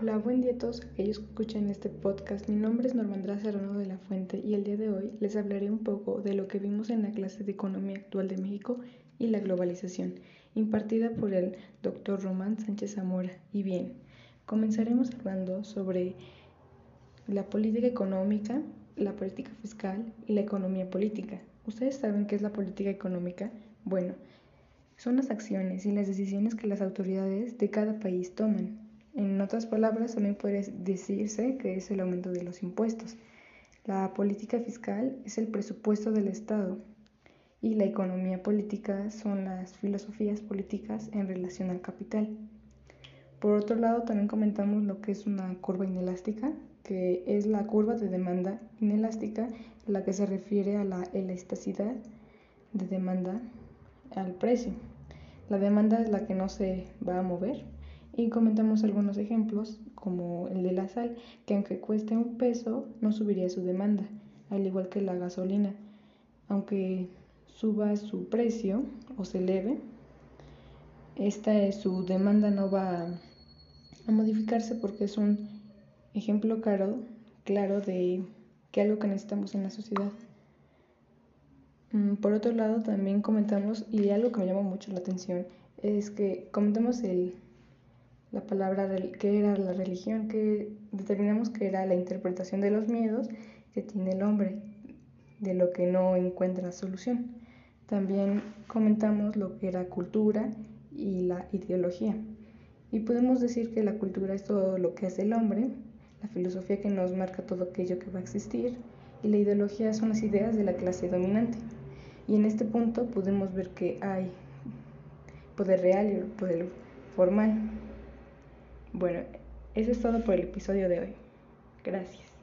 Hola, buen día a todos aquellos que escuchan este podcast. Mi nombre es Normandra Serrano de la Fuente y el día de hoy les hablaré un poco de lo que vimos en la clase de Economía Actual de México y la Globalización, impartida por el doctor Román Sánchez Zamora. Y bien, comenzaremos hablando sobre la política económica, la política fiscal y la economía política. ¿Ustedes saben qué es la política económica? Bueno, son las acciones y las decisiones que las autoridades de cada país toman en otras palabras, también puede decirse que es el aumento de los impuestos. La política fiscal es el presupuesto del Estado y la economía política son las filosofías políticas en relación al capital. Por otro lado, también comentamos lo que es una curva inelástica, que es la curva de demanda inelástica, la que se refiere a la elasticidad de demanda al precio. La demanda es la que no se va a mover y comentamos algunos ejemplos, como el de la sal, que aunque cueste un peso, no subiría su demanda, al igual que la gasolina. Aunque suba su precio o se eleve, esta, su demanda no va a modificarse porque es un ejemplo claro, claro de que algo que necesitamos en la sociedad. Mm, por otro lado, también comentamos, y algo que me llamó mucho la atención, es que comentamos el la palabra que era la religión, que determinamos que era la interpretación de los miedos que tiene el hombre, de lo que no encuentra solución. También comentamos lo que era cultura y la ideología. Y podemos decir que la cultura es todo lo que hace el hombre, la filosofía que nos marca todo aquello que va a existir, y la ideología son las ideas de la clase dominante. Y en este punto podemos ver que hay poder real y poder formal. Bueno, eso es todo por el episodio de hoy. Gracias.